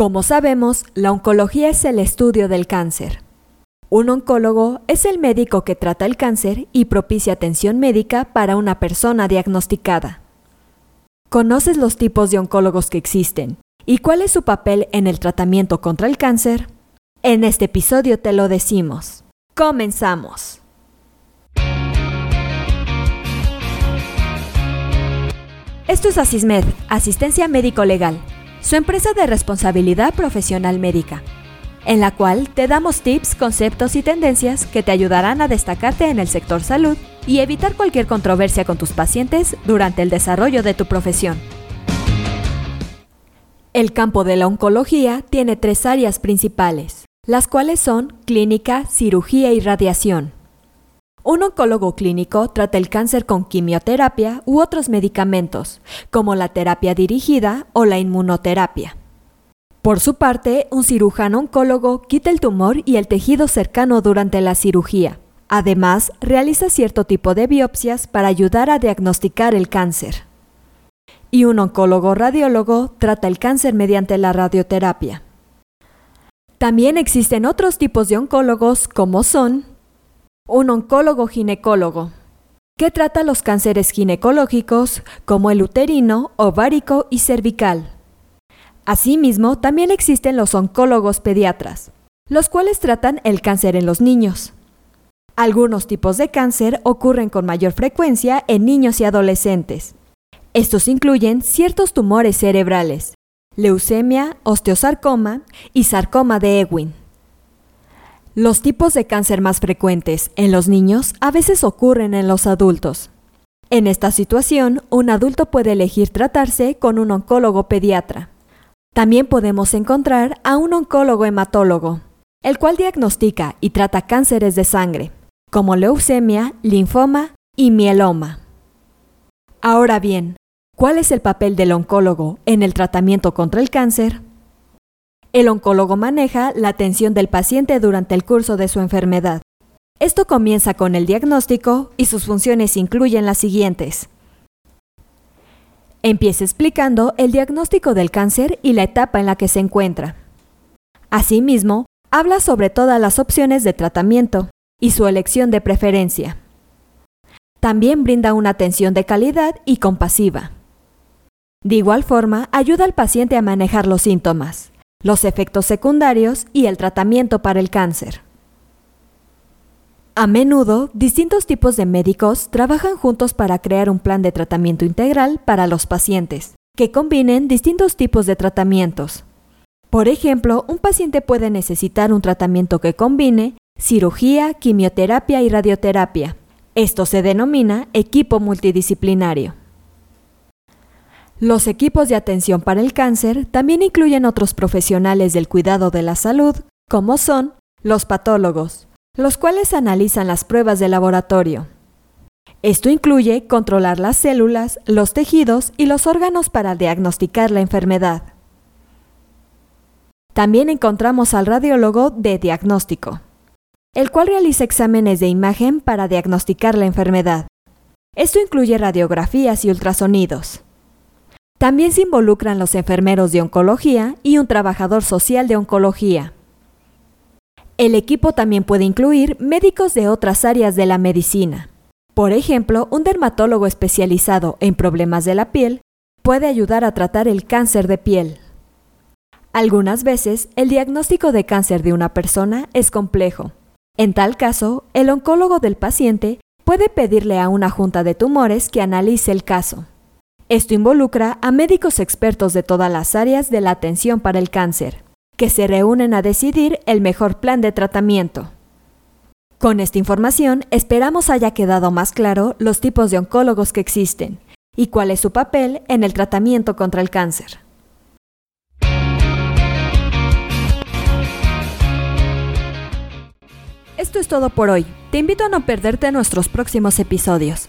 Como sabemos, la oncología es el estudio del cáncer. Un oncólogo es el médico que trata el cáncer y propicia atención médica para una persona diagnosticada. ¿Conoces los tipos de oncólogos que existen y cuál es su papel en el tratamiento contra el cáncer? En este episodio te lo decimos. Comenzamos. Esto es Asismed, Asistencia Médico Legal su empresa de responsabilidad profesional médica, en la cual te damos tips, conceptos y tendencias que te ayudarán a destacarte en el sector salud y evitar cualquier controversia con tus pacientes durante el desarrollo de tu profesión. El campo de la oncología tiene tres áreas principales, las cuales son clínica, cirugía y radiación. Un oncólogo clínico trata el cáncer con quimioterapia u otros medicamentos, como la terapia dirigida o la inmunoterapia. Por su parte, un cirujano oncólogo quita el tumor y el tejido cercano durante la cirugía. Además, realiza cierto tipo de biopsias para ayudar a diagnosticar el cáncer. Y un oncólogo radiólogo trata el cáncer mediante la radioterapia. También existen otros tipos de oncólogos como son un oncólogo ginecólogo, que trata los cánceres ginecológicos como el uterino, ovárico y cervical. Asimismo, también existen los oncólogos pediatras, los cuales tratan el cáncer en los niños. Algunos tipos de cáncer ocurren con mayor frecuencia en niños y adolescentes. Estos incluyen ciertos tumores cerebrales, leucemia, osteosarcoma y sarcoma de Ewing. Los tipos de cáncer más frecuentes en los niños a veces ocurren en los adultos. En esta situación, un adulto puede elegir tratarse con un oncólogo pediatra. También podemos encontrar a un oncólogo hematólogo, el cual diagnostica y trata cánceres de sangre, como leucemia, linfoma y mieloma. Ahora bien, ¿cuál es el papel del oncólogo en el tratamiento contra el cáncer? El oncólogo maneja la atención del paciente durante el curso de su enfermedad. Esto comienza con el diagnóstico y sus funciones incluyen las siguientes. Empieza explicando el diagnóstico del cáncer y la etapa en la que se encuentra. Asimismo, habla sobre todas las opciones de tratamiento y su elección de preferencia. También brinda una atención de calidad y compasiva. De igual forma, ayuda al paciente a manejar los síntomas los efectos secundarios y el tratamiento para el cáncer. A menudo, distintos tipos de médicos trabajan juntos para crear un plan de tratamiento integral para los pacientes, que combinen distintos tipos de tratamientos. Por ejemplo, un paciente puede necesitar un tratamiento que combine cirugía, quimioterapia y radioterapia. Esto se denomina equipo multidisciplinario. Los equipos de atención para el cáncer también incluyen otros profesionales del cuidado de la salud, como son los patólogos, los cuales analizan las pruebas de laboratorio. Esto incluye controlar las células, los tejidos y los órganos para diagnosticar la enfermedad. También encontramos al radiólogo de diagnóstico, el cual realiza exámenes de imagen para diagnosticar la enfermedad. Esto incluye radiografías y ultrasonidos. También se involucran los enfermeros de oncología y un trabajador social de oncología. El equipo también puede incluir médicos de otras áreas de la medicina. Por ejemplo, un dermatólogo especializado en problemas de la piel puede ayudar a tratar el cáncer de piel. Algunas veces, el diagnóstico de cáncer de una persona es complejo. En tal caso, el oncólogo del paciente puede pedirle a una junta de tumores que analice el caso. Esto involucra a médicos expertos de todas las áreas de la atención para el cáncer, que se reúnen a decidir el mejor plan de tratamiento. Con esta información esperamos haya quedado más claro los tipos de oncólogos que existen y cuál es su papel en el tratamiento contra el cáncer. Esto es todo por hoy. Te invito a no perderte nuestros próximos episodios.